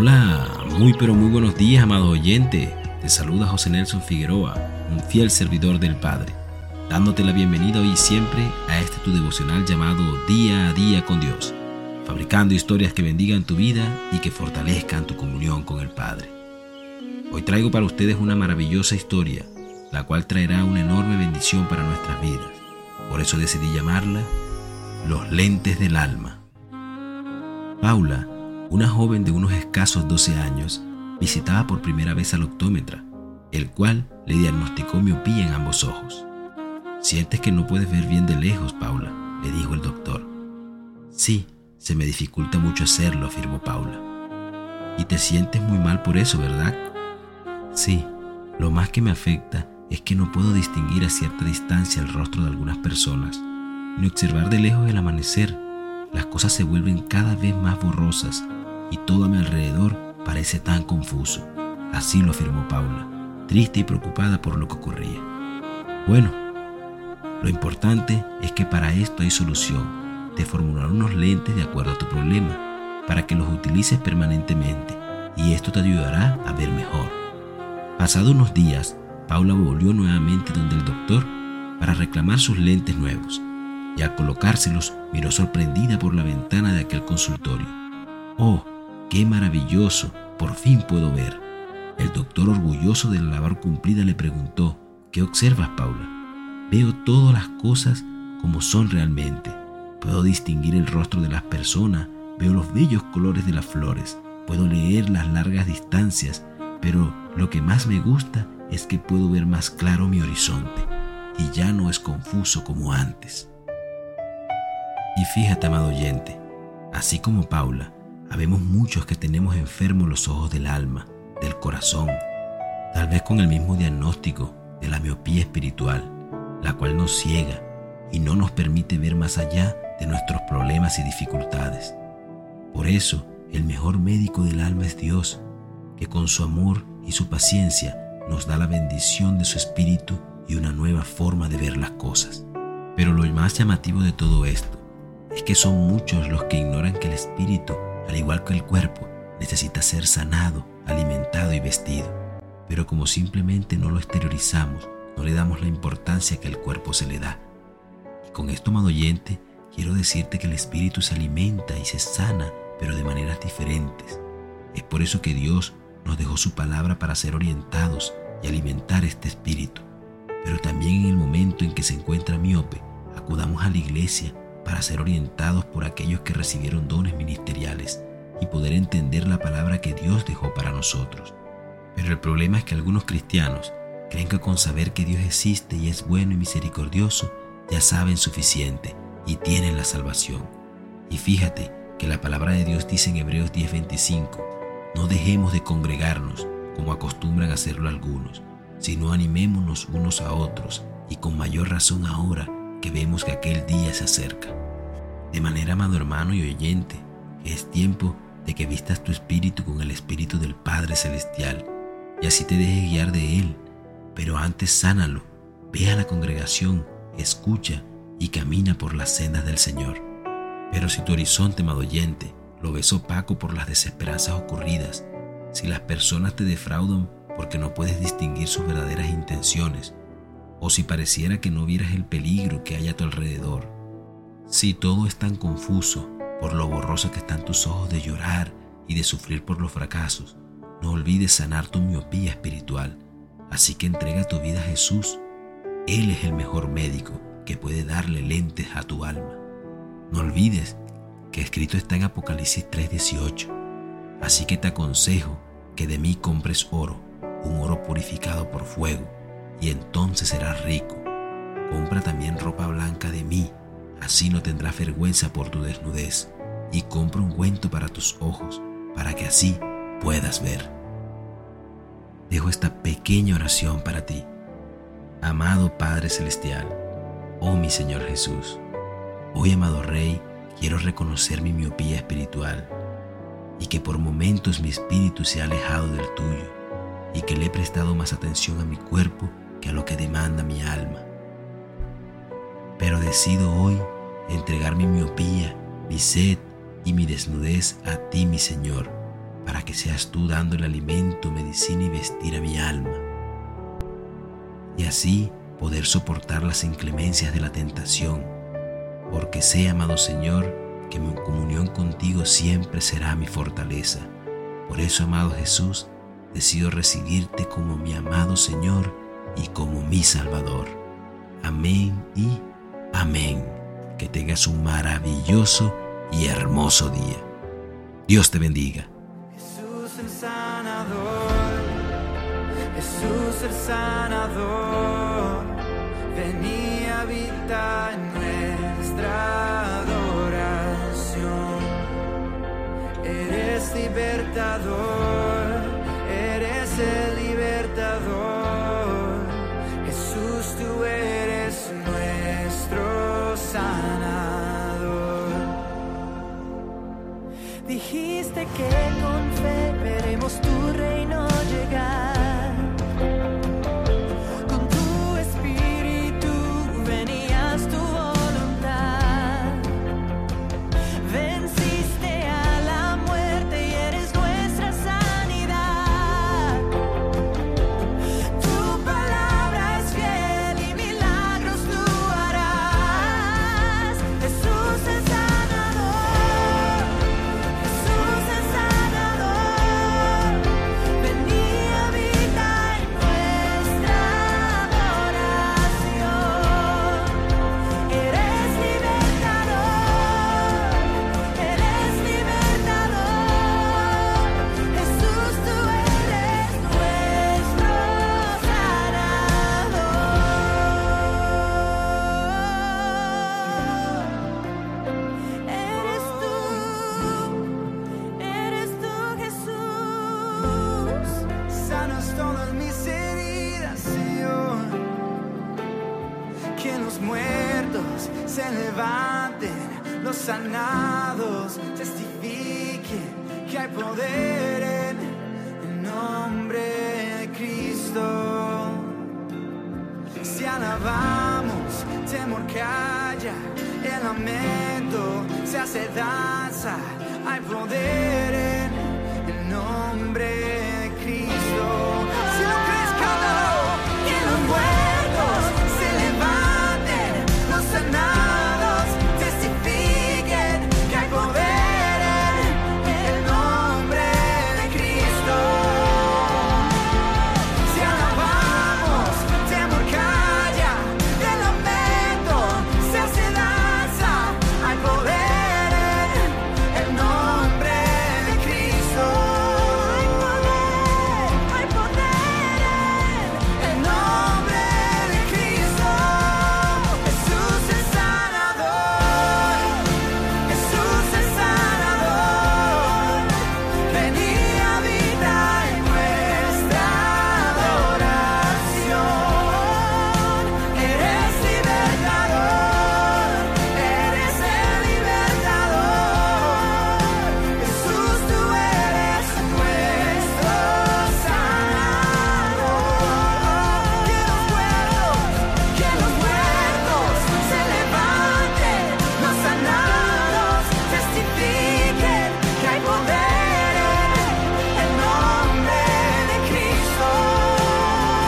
Hola, muy pero muy buenos días, amado oyente. Te saluda José Nelson Figueroa, un fiel servidor del Padre, dándote la bienvenida hoy y siempre a este tu devocional llamado Día a Día con Dios, fabricando historias que bendigan tu vida y que fortalezcan tu comunión con el Padre. Hoy traigo para ustedes una maravillosa historia, la cual traerá una enorme bendición para nuestras vidas. Por eso decidí llamarla Los lentes del alma. Paula una joven de unos escasos 12 años visitaba por primera vez al optómetra, el cual le diagnosticó miopía en ambos ojos. Sientes que no puedes ver bien de lejos, Paula, le dijo el doctor. Sí, se me dificulta mucho hacerlo, afirmó Paula. Y te sientes muy mal por eso, ¿verdad? Sí, lo más que me afecta es que no puedo distinguir a cierta distancia el rostro de algunas personas, ni observar de lejos el amanecer. Las cosas se vuelven cada vez más borrosas y todo a mi alrededor parece tan confuso. Así lo afirmó Paula, triste y preocupada por lo que ocurría. Bueno, lo importante es que para esto hay solución. Te formularé unos lentes de acuerdo a tu problema para que los utilices permanentemente y esto te ayudará a ver mejor. Pasado unos días, Paula volvió nuevamente donde el doctor para reclamar sus lentes nuevos y al colocárselos miró sorprendida por la ventana de aquel consultorio. Oh, ¡Qué maravilloso! Por fin puedo ver. El doctor, orgulloso de la labor cumplida, le preguntó, ¿qué observas, Paula? Veo todas las cosas como son realmente. Puedo distinguir el rostro de las personas, veo los bellos colores de las flores, puedo leer las largas distancias, pero lo que más me gusta es que puedo ver más claro mi horizonte y ya no es confuso como antes. Y fíjate, amado oyente, así como Paula, Habemos muchos que tenemos enfermos los ojos del alma, del corazón, tal vez con el mismo diagnóstico de la miopía espiritual, la cual nos ciega y no nos permite ver más allá de nuestros problemas y dificultades. Por eso, el mejor médico del alma es Dios, que con su amor y su paciencia nos da la bendición de su espíritu y una nueva forma de ver las cosas. Pero lo más llamativo de todo esto es que son muchos los que ignoran que el espíritu al igual que el cuerpo, necesita ser sanado, alimentado y vestido. Pero como simplemente no lo exteriorizamos, no le damos la importancia que el cuerpo se le da. Y con esto, amado oyente, quiero decirte que el espíritu se alimenta y se sana, pero de maneras diferentes. Es por eso que Dios nos dejó su palabra para ser orientados y alimentar este espíritu. Pero también en el momento en que se encuentra miope, acudamos a la iglesia para ser orientados por aquellos que recibieron dones ministeriales y poder entender la palabra que Dios dejó para nosotros. Pero el problema es que algunos cristianos creen que con saber que Dios existe y es bueno y misericordioso, ya saben suficiente y tienen la salvación. Y fíjate que la palabra de Dios dice en Hebreos 10:25, no dejemos de congregarnos como acostumbran hacerlo algunos, sino animémonos unos a otros y con mayor razón ahora que vemos que aquel día se acerca. De manera, amado hermano y oyente, es tiempo de que vistas tu espíritu con el espíritu del Padre Celestial y así te dejes guiar de Él. Pero antes sánalo, ve a la congregación, escucha y camina por las sendas del Señor. Pero si tu horizonte, amado oyente, lo ves opaco por las desesperanzas ocurridas, si las personas te defraudan porque no puedes distinguir sus verdaderas intenciones, o si pareciera que no vieras el peligro que hay a tu alrededor. Si todo es tan confuso por lo borroso que están tus ojos de llorar y de sufrir por los fracasos, no olvides sanar tu miopía espiritual. Así que entrega tu vida a Jesús. Él es el mejor médico que puede darle lentes a tu alma. No olvides que escrito está en Apocalipsis 3:18. Así que te aconsejo que de mí compres oro, un oro purificado por fuego y entonces serás rico. Compra también ropa blanca de mí, así no tendrás vergüenza por tu desnudez, y compra un cuento para tus ojos, para que así puedas ver. Dejo esta pequeña oración para ti. Amado Padre Celestial, oh mi Señor Jesús, hoy amado Rey, quiero reconocer mi miopía espiritual y que por momentos mi espíritu se ha alejado del tuyo y que le he prestado más atención a mi cuerpo que a lo que demanda mi alma. Pero decido hoy entregar mi miopía, mi sed y mi desnudez a ti, mi Señor, para que seas tú dando el alimento, medicina y vestir a mi alma. Y así poder soportar las inclemencias de la tentación, porque sé, amado Señor, que mi comunión contigo siempre será mi fortaleza. Por eso, amado Jesús, decido recibirte como mi amado Señor y como mi Salvador. Amén y amén. Que tengas un maravilloso y hermoso día. Dios te bendiga. Jesús el sanador, Jesús el sanador, venía a habitar en nuestra adoración. Eres libertador, eres el sanador. Dijiste que con muertos se levanten, los sanados testifiquen que hay poder en el nombre de Cristo. Si alabamos, temor calla, el lamento se hace danza, hay poder en el nombre de Cristo.